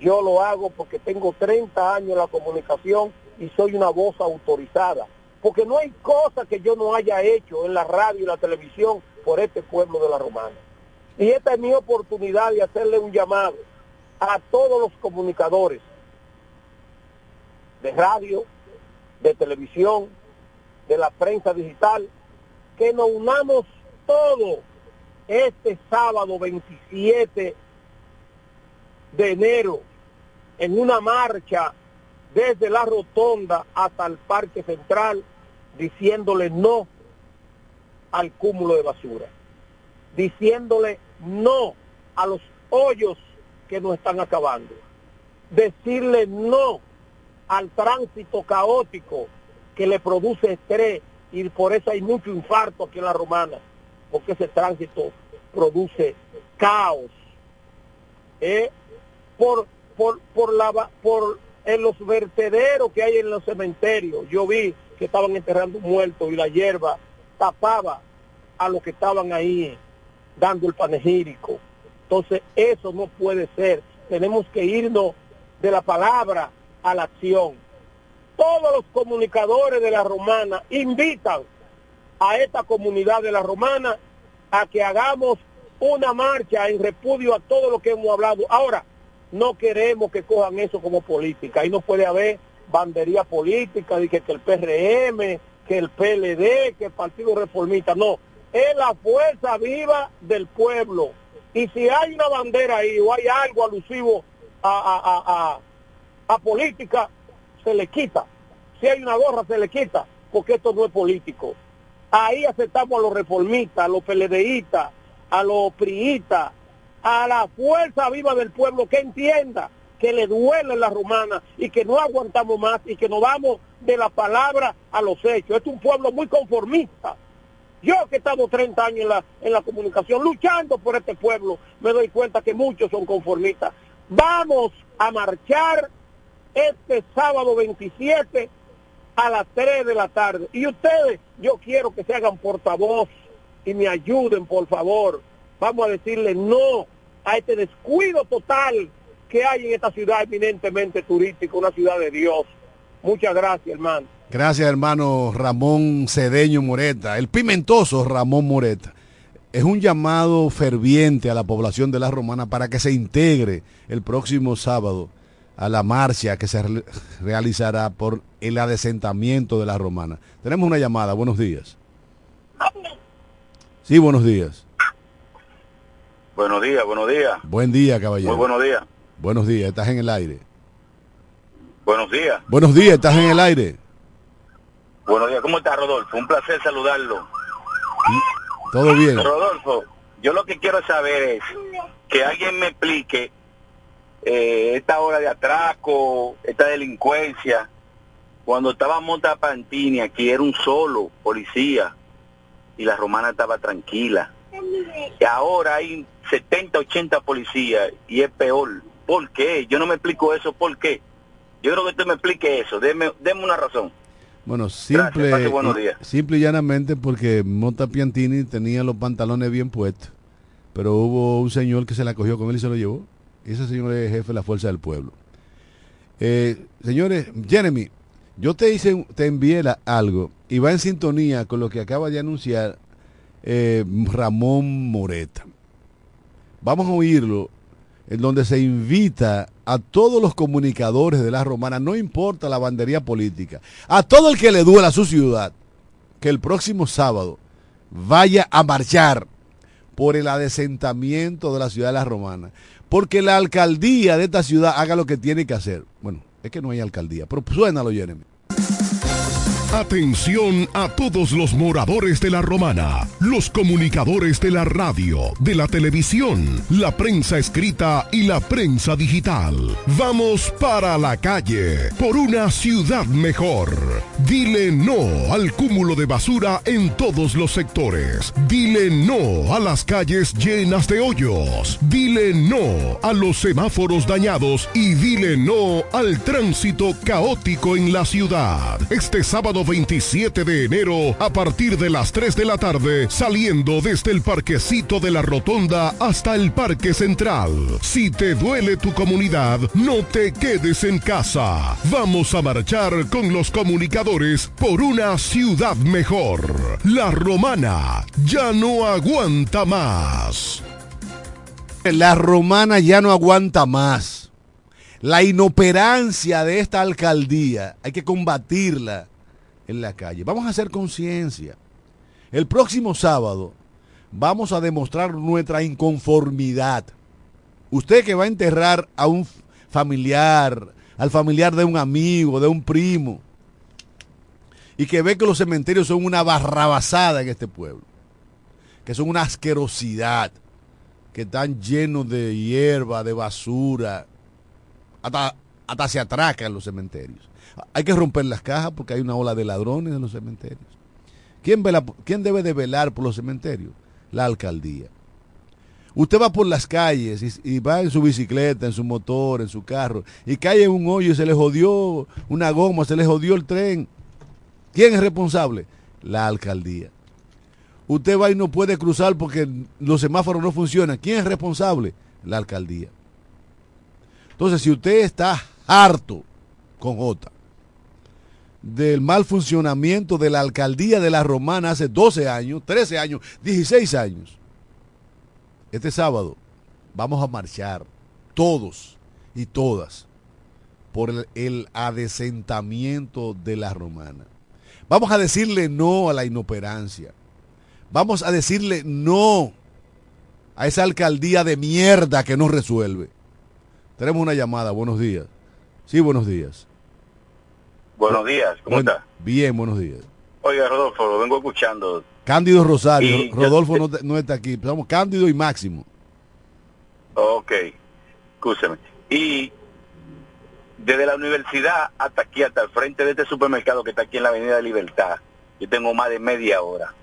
Yo lo hago porque tengo 30 años en la comunicación y soy una voz autorizada. Porque no hay cosa que yo no haya hecho en la radio y la televisión por este pueblo de la Romana. Y esta es mi oportunidad de hacerle un llamado a todos los comunicadores de radio, de televisión, de la prensa digital, que nos unamos todos este sábado 27 de enero en una marcha desde la rotonda hasta el Parque Central diciéndole no al cúmulo de basura, diciéndole no a los hoyos que nos están acabando, decirle no al tránsito caótico que le produce estrés y por eso hay mucho infarto aquí en la romana, porque ese tránsito produce caos. ¿eh? Por, por, por, la, por en los vertederos que hay en los cementerios, yo vi que estaban enterrando muertos y la hierba tapaba a los que estaban ahí dando el panegírico. Entonces, eso no puede ser. Tenemos que irnos de la palabra a la acción. Todos los comunicadores de la romana invitan a esta comunidad de la romana a que hagamos una marcha en repudio a todo lo que hemos hablado. Ahora, no queremos que cojan eso como política. Ahí no puede haber bandería política, de que, el PRM, que el PLD, que el Partido Reformista, no, es la fuerza viva del pueblo. Y si hay una bandera ahí o hay algo alusivo a, a, política, se le quita. Si hay una gorra, se le quita, porque esto no es político. Ahí aceptamos a los reformistas, a los PLDistas, a los priistas, a la fuerza viva del pueblo que entienda que le duele la romana y que no aguantamos más y que nos vamos de la palabra a los hechos. Es un pueblo muy conformista. Yo que he estado 30 años en la, en la comunicación luchando por este pueblo, me doy cuenta que muchos son conformistas. Vamos a marchar este sábado 27 a las 3 de la tarde. Y ustedes, yo quiero que se hagan portavoz y me ayuden, por favor. Vamos a decirle no a este descuido total que hay en esta ciudad eminentemente turística, una ciudad de Dios. Muchas gracias, hermano. Gracias, hermano Ramón Cedeño Moreta, el pimentoso Ramón Moreta. Es un llamado ferviente a la población de la Romana para que se integre el próximo sábado a la marcha que se re- realizará por el adesentamiento de la Romana. Tenemos una llamada, buenos días. Sí, buenos días. Buenos días, buenos días. Buen día, caballero. Muy buenos días. Buenos días, estás en el aire. Buenos días. Buenos días, estás en el aire. Buenos días. ¿Cómo está Rodolfo? Un placer saludarlo. Todo bien. Rodolfo, yo lo que quiero saber es que alguien me explique eh, esta hora de atraco, esta delincuencia. Cuando estaba Monta Pantini aquí era un solo policía y la romana estaba tranquila. Y ahora hay 70, 80 policías y es peor. ¿Por qué? Yo no me explico eso. ¿Por qué? Yo creo que usted me explique eso. Deme, deme una razón. Bueno, simple, pase buenos y- días. simple y llanamente porque Monta Piantini tenía los pantalones bien puestos, pero hubo un señor que se la cogió con él y se lo llevó. Ese señor es jefe de la fuerza del pueblo. Eh, señores, Jeremy, yo te hice, te envié la- algo y va en sintonía con lo que acaba de anunciar eh, Ramón Moreta. Vamos a oírlo en donde se invita a todos los comunicadores de la romana, no importa la bandería política, a todo el que le duela a su ciudad, que el próximo sábado vaya a marchar por el adesentamiento de la ciudad de la romana, porque la alcaldía de esta ciudad haga lo que tiene que hacer. Bueno, es que no hay alcaldía, pero suénalo, Jeremy. Atención a todos los moradores de la Romana, los comunicadores de la radio, de la televisión, la prensa escrita y la prensa digital. Vamos para la calle por una ciudad mejor. Dile no al cúmulo de basura en todos los sectores. Dile no a las calles llenas de hoyos. Dile no a los semáforos dañados y dile no al tránsito caótico en la ciudad. Este sábado 27 de enero a partir de las 3 de la tarde saliendo desde el parquecito de la rotonda hasta el parque central. Si te duele tu comunidad, no te quedes en casa. Vamos a marchar con los comunicadores por una ciudad mejor. La romana ya no aguanta más. La romana ya no aguanta más. La inoperancia de esta alcaldía hay que combatirla en la calle. Vamos a hacer conciencia. El próximo sábado vamos a demostrar nuestra inconformidad. Usted que va a enterrar a un familiar, al familiar de un amigo, de un primo, y que ve que los cementerios son una barrabasada en este pueblo, que son una asquerosidad, que están llenos de hierba, de basura, hasta, hasta se atracan los cementerios. Hay que romper las cajas porque hay una ola de ladrones en los cementerios. ¿Quién, debe de velar por los cementerios? La alcaldía. Usted va por las calles y, y va en su bicicleta, en su motor, en su carro, y cae en un hoyo y se le jodió una goma, se le jodió el tren. ¿Quién es responsable? La alcaldía. Usted va y no puede cruzar porque los semáforos no funcionan. ¿Quién es responsable? La alcaldía. Entonces, si usted está harto con J del mal funcionamiento de la alcaldía de la Romana hace 12 años, 13 años, 16 años, este sábado vamos a marchar todos y todas por el, adesentamiento de la Romana. Vamos a decirle no a la inoperancia. Vamos a decirle no a esa alcaldía de mierda que no resuelve. Tenemos una llamada, buenos días. Sí, buenos días. Buenos días, ¿cómo Buen- está? Bien, buenos días. Oiga, Rodolfo, lo vengo escuchando. Cándido Rosario, Y yo- Rodolfo no, no está aquí. Somos Cándido y Máximo. Ok, escúcheme. Y desde la universidad hasta aquí, hasta el frente de este supermercado que está aquí en la Avenida de Libertad, yo tengo más de media hora.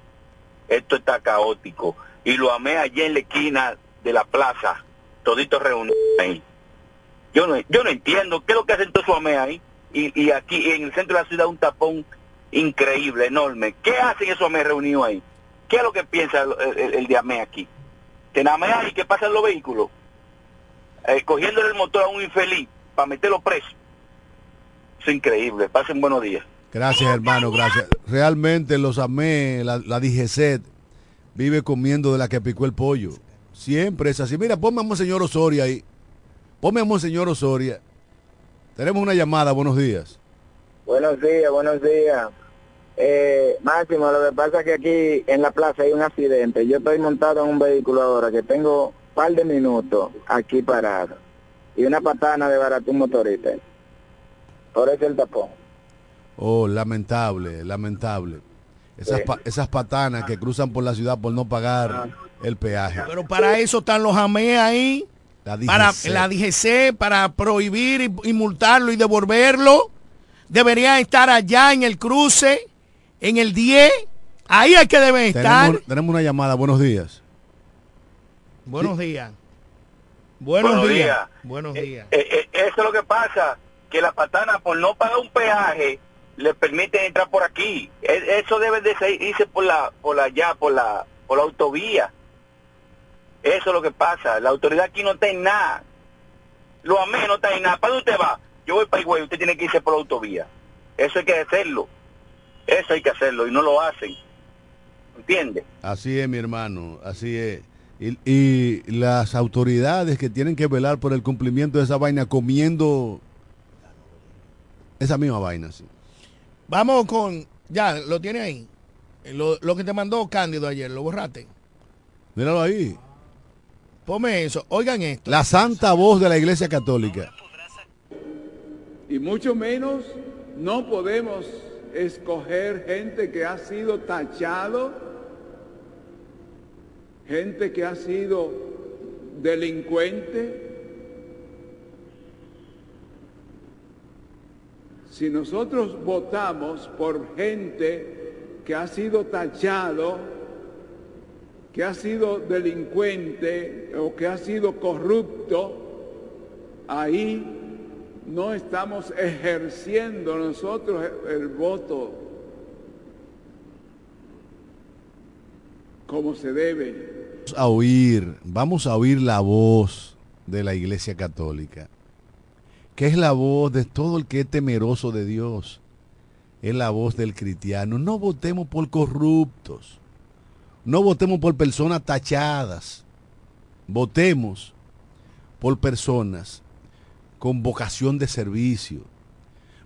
Esto está caótico. Y lo amé allá en la esquina de la plaza, toditos reunidos ahí. Yo no, yo no entiendo qué es lo que hacen todos su amé ahí. Y, y aquí en el centro de la ciudad un tapón increíble, enorme. ¿Qué hacen esos amé reunidos ahí? ¿Qué es lo que piensa el, de amé aquí? Que nada más hay que pasan los vehículos eh, cogiéndole el motor a un infeliz para meterlo preso. Eso es increíble. Pasen buenos días. Gracias, hermano, gracias. Realmente los amé, la, la DGC vive comiendo de la que picó el pollo. Siempre es así. Mira, ponme a Monseñor Osoria ahí. Ponme a Monseñor Osoria. Tenemos una llamada, buenos días. Buenos días, buenos días. Eh, Máximo, lo que pasa es que aquí en la plaza hay un accidente. Yo estoy montado en un vehículo ahora que tengo un par de minutos aquí parado. Y una patana de barato un motorista. Por eso el tapón. Oh, lamentable, lamentable. Esas, Sí. pa- esas patanas que cruzan por la ciudad por no pagar el peaje. Pero para eso están los AME ahí. La Para DGC. la DGC, para prohibir y, y multarlo y devolverlo. Deberían estar allá en el cruce, en el 10. Ahí hay que deben estar. Tenemos, tenemos una llamada, buenos días. Buenos días. Buenos, Buenos días. días. Buenos días. Eh, eh, eso es lo que pasa, que la patana por no pagar un peaje le permiten entrar por aquí. E- Eso debe de ser- irse por la, por la, ya, por la, por la autovía. Eso es lo que pasa. La autoridad aquí no está en nada. Lo amé no está en nada. ¿Para dónde usted va? Yo voy para Higüey, usted tiene que irse por la autovía. Eso hay que hacerlo. Eso hay que hacerlo y no lo hacen. ¿Entiende? Así es, mi hermano, así es. Y, y las autoridades que tienen que velar por el cumplimiento de esa vaina comiendo esa misma vaina, sí. Vamos con. Ya, lo tiene ahí. Lo, lo que te mandó Cándido ayer, lo borraste. Míralo ahí. Ponme eso. Oigan esto. La santa voz de la Iglesia Católica. Y mucho menos no podemos escoger gente que ha sido tachado, gente que ha sido delincuente. Si nosotros votamos por gente que ha sido tachado, que ha sido delincuente o que ha sido corrupto, ahí no estamos ejerciendo nosotros el voto como se debe. Vamos a oír, vamos a oír la voz de la Iglesia Católica, que es la voz de todo el que es temeroso de Dios. Es la voz del cristiano. No votemos por corruptos. No votemos por personas tachadas. Votemos por personas con vocación de servicio.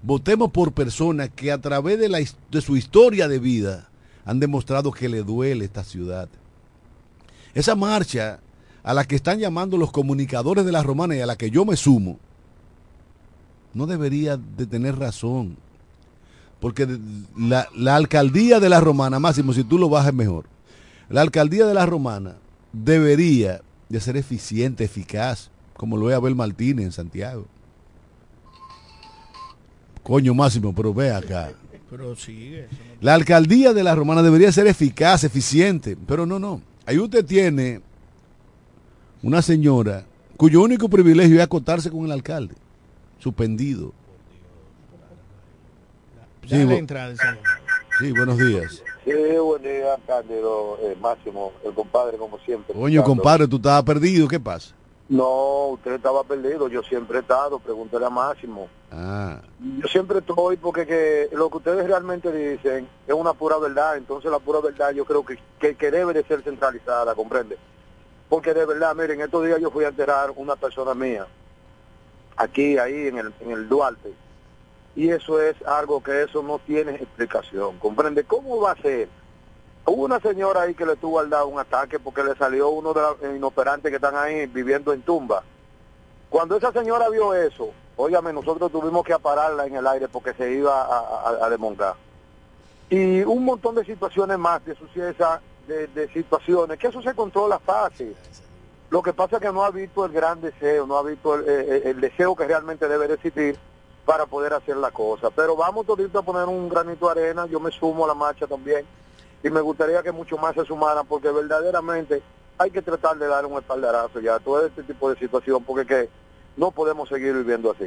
Votemos por personas que a través de, la de su historia de vida han demostrado que le duele esta ciudad. Esa marcha a la que están llamando los comunicadores de la romana y a la que yo me sumo, no debería de tener razón. Porque la, la alcaldía de la romana, Máximo, si tú lo bajas mejor, la alcaldía de la romana debería de ser eficiente, eficaz, como lo es Abel Martínez en Santiago. Coño, Máximo, pero ve acá. Pero sigue. no- La alcaldía de la Romana debería ser eficaz, eficiente, pero no, no. Ahí usted tiene una señora cuyo único privilegio es acotarse con el alcalde, suspendido. Bu- sí, buenos días. Sí, buen día, Cándido, eh, Máximo, el compadre, como siempre. Coño, compadre, tú estabas perdido, ¿qué pasa? No, usted estaba perdido, yo siempre he estado, pregúntele a Máximo. Ah, Yo siempre estoy porque que lo que ustedes realmente dicen es una pura verdad, entonces la pura verdad yo creo que, que, que debe de ser centralizada, ¿comprende? Porque de verdad, miren, estos días yo fui a enterrar una persona mía, aquí, ahí, en el, en el Duarte, y eso es algo que eso no tiene explicación, ¿comprende? ¿Cómo va a ser? Hubo una señora ahí que le tuvo al dar un ataque porque le salió uno de los inoperantes que están ahí viviendo en tumba. Cuando esa señora vio eso, óigame, nosotros tuvimos que apararla en el aire porque se iba a, a- desmontar. Y un montón de situaciones más de suciedad, de, de situaciones, que eso se controla fácil. Lo que pasa es que no ha visto el gran deseo, no ha visto el, el- deseo que realmente debe de existir para poder hacer la cosa. Pero vamos todito a poner un granito de arena, yo me sumo a la marcha también y me gustaría que mucho más se sumaran porque verdaderamente hay que tratar de dar un espaldarazo ya a todo este tipo de situación porque que no podemos seguir viviendo así.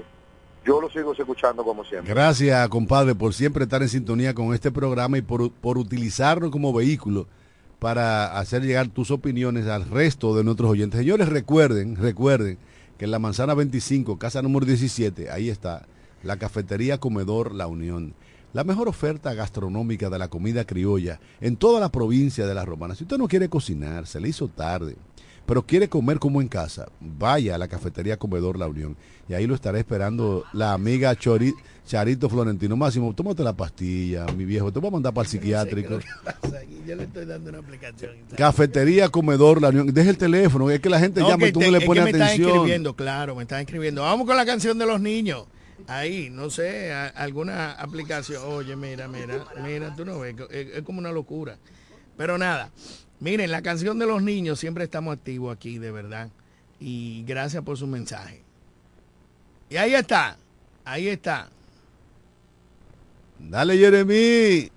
Yo lo sigo escuchando como siempre. gracias, compadre, por siempre estar en sintonía con este programa y por, por utilizarnos como vehículo para hacer llegar tus opiniones al resto de nuestros oyentes. Señores, recuerden, recuerden que en la manzana 25, casa número 17, ahí está, la cafetería Comedor La Unión. La mejor oferta gastronómica de la comida criolla en toda la provincia de La Romana. Si usted no quiere cocinar, se le hizo tarde, pero quiere comer como en casa, vaya a la cafetería Comedor La Unión. Y ahí lo estará esperando la amiga Chori- Charito Florentino. Máximo, tómate la pastilla, mi viejo. Te voy a mandar para el psiquiátrico. Yo le estoy dando una aplicación. Cafetería Comedor La Unión. Deja el teléfono, es que la gente No, llama y tú te- no le pones me están atención. escribiendo, claro, me están escribiendo. Vamos con la canción de los niños. Ahí, no sé, alguna aplicación. Oye, mira, mira, mira, tú no ves, es, es como una locura. Pero nada, miren, la canción de los niños, siempre estamos activos aquí, de verdad. Y gracias por su mensaje. Y ahí está, ahí está. Dale, Jeremy.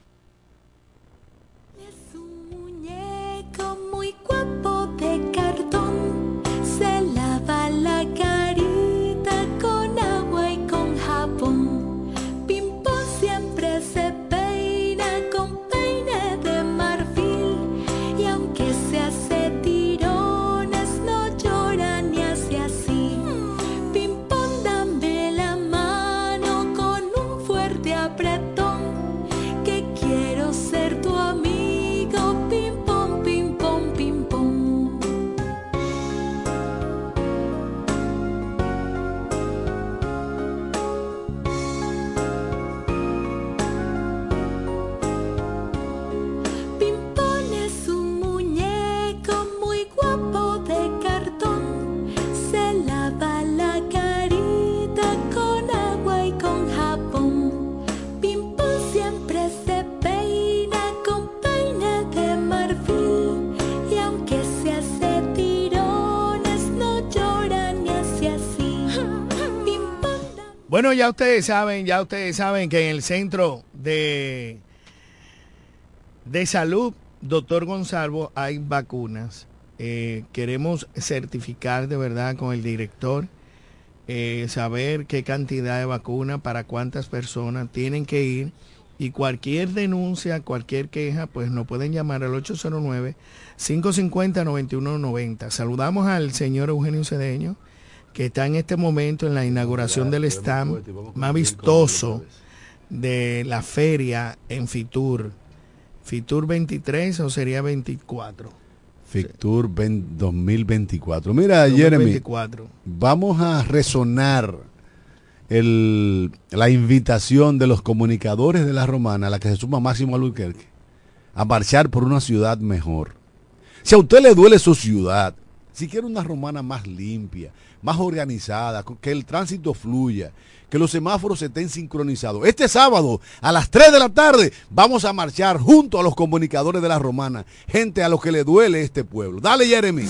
Bueno, ya ustedes saben, ya ustedes saben que en el centro de, de salud, doctor Gonzalo, hay vacunas. Eh, queremos certificar de verdad con el director, eh, saber qué cantidad de vacuna para cuántas personas tienen que ir y cualquier denuncia, cualquier queja, pues nos pueden llamar al 809-550-9190. Saludamos al señor Eugenio Cedeño, que está en este momento en la inauguración del stand más vistoso de la feria en Fitur. Fitur 23 o sería 24. Fictur 20- 2024. Mira, Jeremy, 2024. vamos a resonar el- la invitación de los comunicadores de la Romana, a la que se suma Máximo Albuquerque, a marchar por una ciudad mejor. Si a usted le duele su ciudad, si quiere una romana más limpia, más organizada, que el tránsito fluya, que los semáforos estén sincronizados. Este sábado a las 3 de la tarde vamos a marchar junto a los comunicadores de la romana, gente a los que le duele este pueblo. Dale, Jeremy.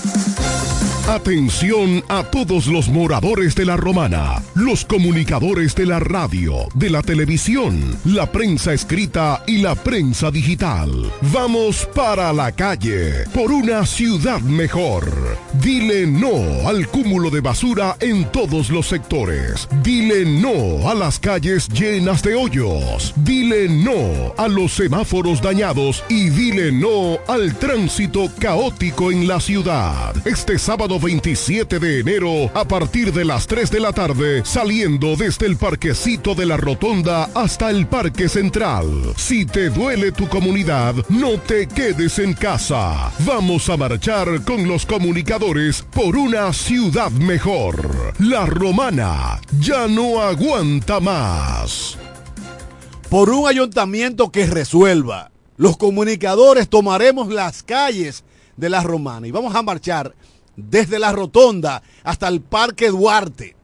Atención a todos los moradores de la Romana, los comunicadores de la radio, de la televisión, la prensa escrita y la prensa digital. Vamos para la calle por una ciudad mejor. Dile no al cúmulo de basura en todos los sectores. Dile no a las calles llenas de hoyos. Dile no a los semáforos dañados y dile no al tránsito caótico en la ciudad. Este sábado 27 de enero a partir de las 3 de la tarde saliendo desde el parquecito de la rotonda hasta el parque central. Si te duele tu comunidad, no te quedes en casa. Vamos a marchar con los comunicadores por una ciudad mejor. La romana ya no aguanta más. por un ayuntamiento que resuelva. Los comunicadores tomaremos las calles de la Romana y vamos a marchar desde la Rotonda hasta el Parque Duarte.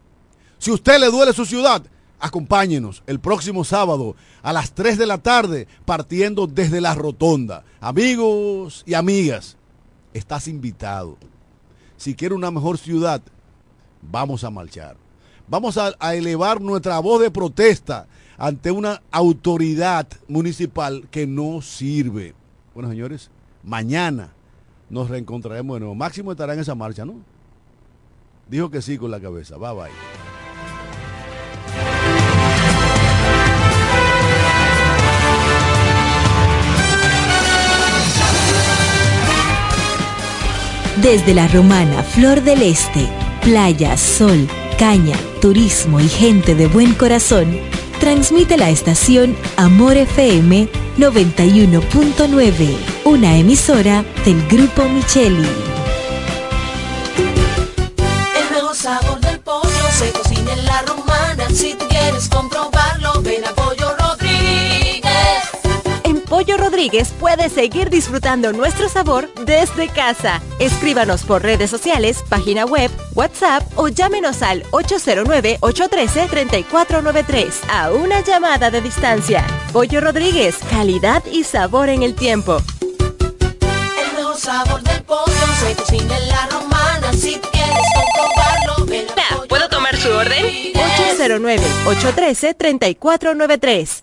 Si usted le duele su ciudad, acompáñenos el próximo sábado a las 3 de la tarde partiendo desde la Rotonda. Amigos y amigas, estás invitado. Si quiere una mejor ciudad, vamos a marchar. Vamos a, a elevar nuestra voz de protesta ante una autoridad municipal que no sirve. Bueno, señores, mañana nos reencontraremos de nuevo. Máximo estará en esa marcha, ¿no? Dijo que sí con la cabeza. Bye bye. Desde la romana Flor del Este, playa, sol, caña, turismo y gente de buen corazón, transmite la estación Amor FM 91.9, una emisora del Grupo Micheli. El mejor sabor del pollo se cocina en la romana. Si tú quieres comprobarlo, Rodríguez puedes seguir disfrutando nuestro sabor desde casa. Escríbanos por redes sociales, página web, WhatsApp o llámenos al 809-813-3493 a una llamada de distancia. Pollo Rodríguez, calidad y sabor en el tiempo. El mejor sabor del pollo se cocina en la romana. Si quieres comprobarlo, ven a Pollo ¿Puedo tomar su orden? Rodríguez. 809-813-3493.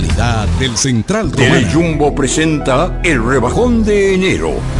Calidad del Central El Romana. Jumbo presenta el rebajón de enero.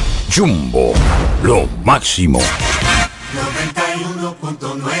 Jumbo, lo máximo. 91.9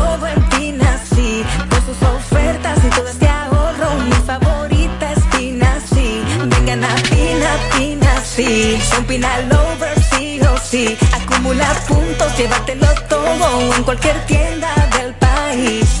Pina lovers, sí o sí. Acumula puntos, llévatelo todo en cualquier tienda del país.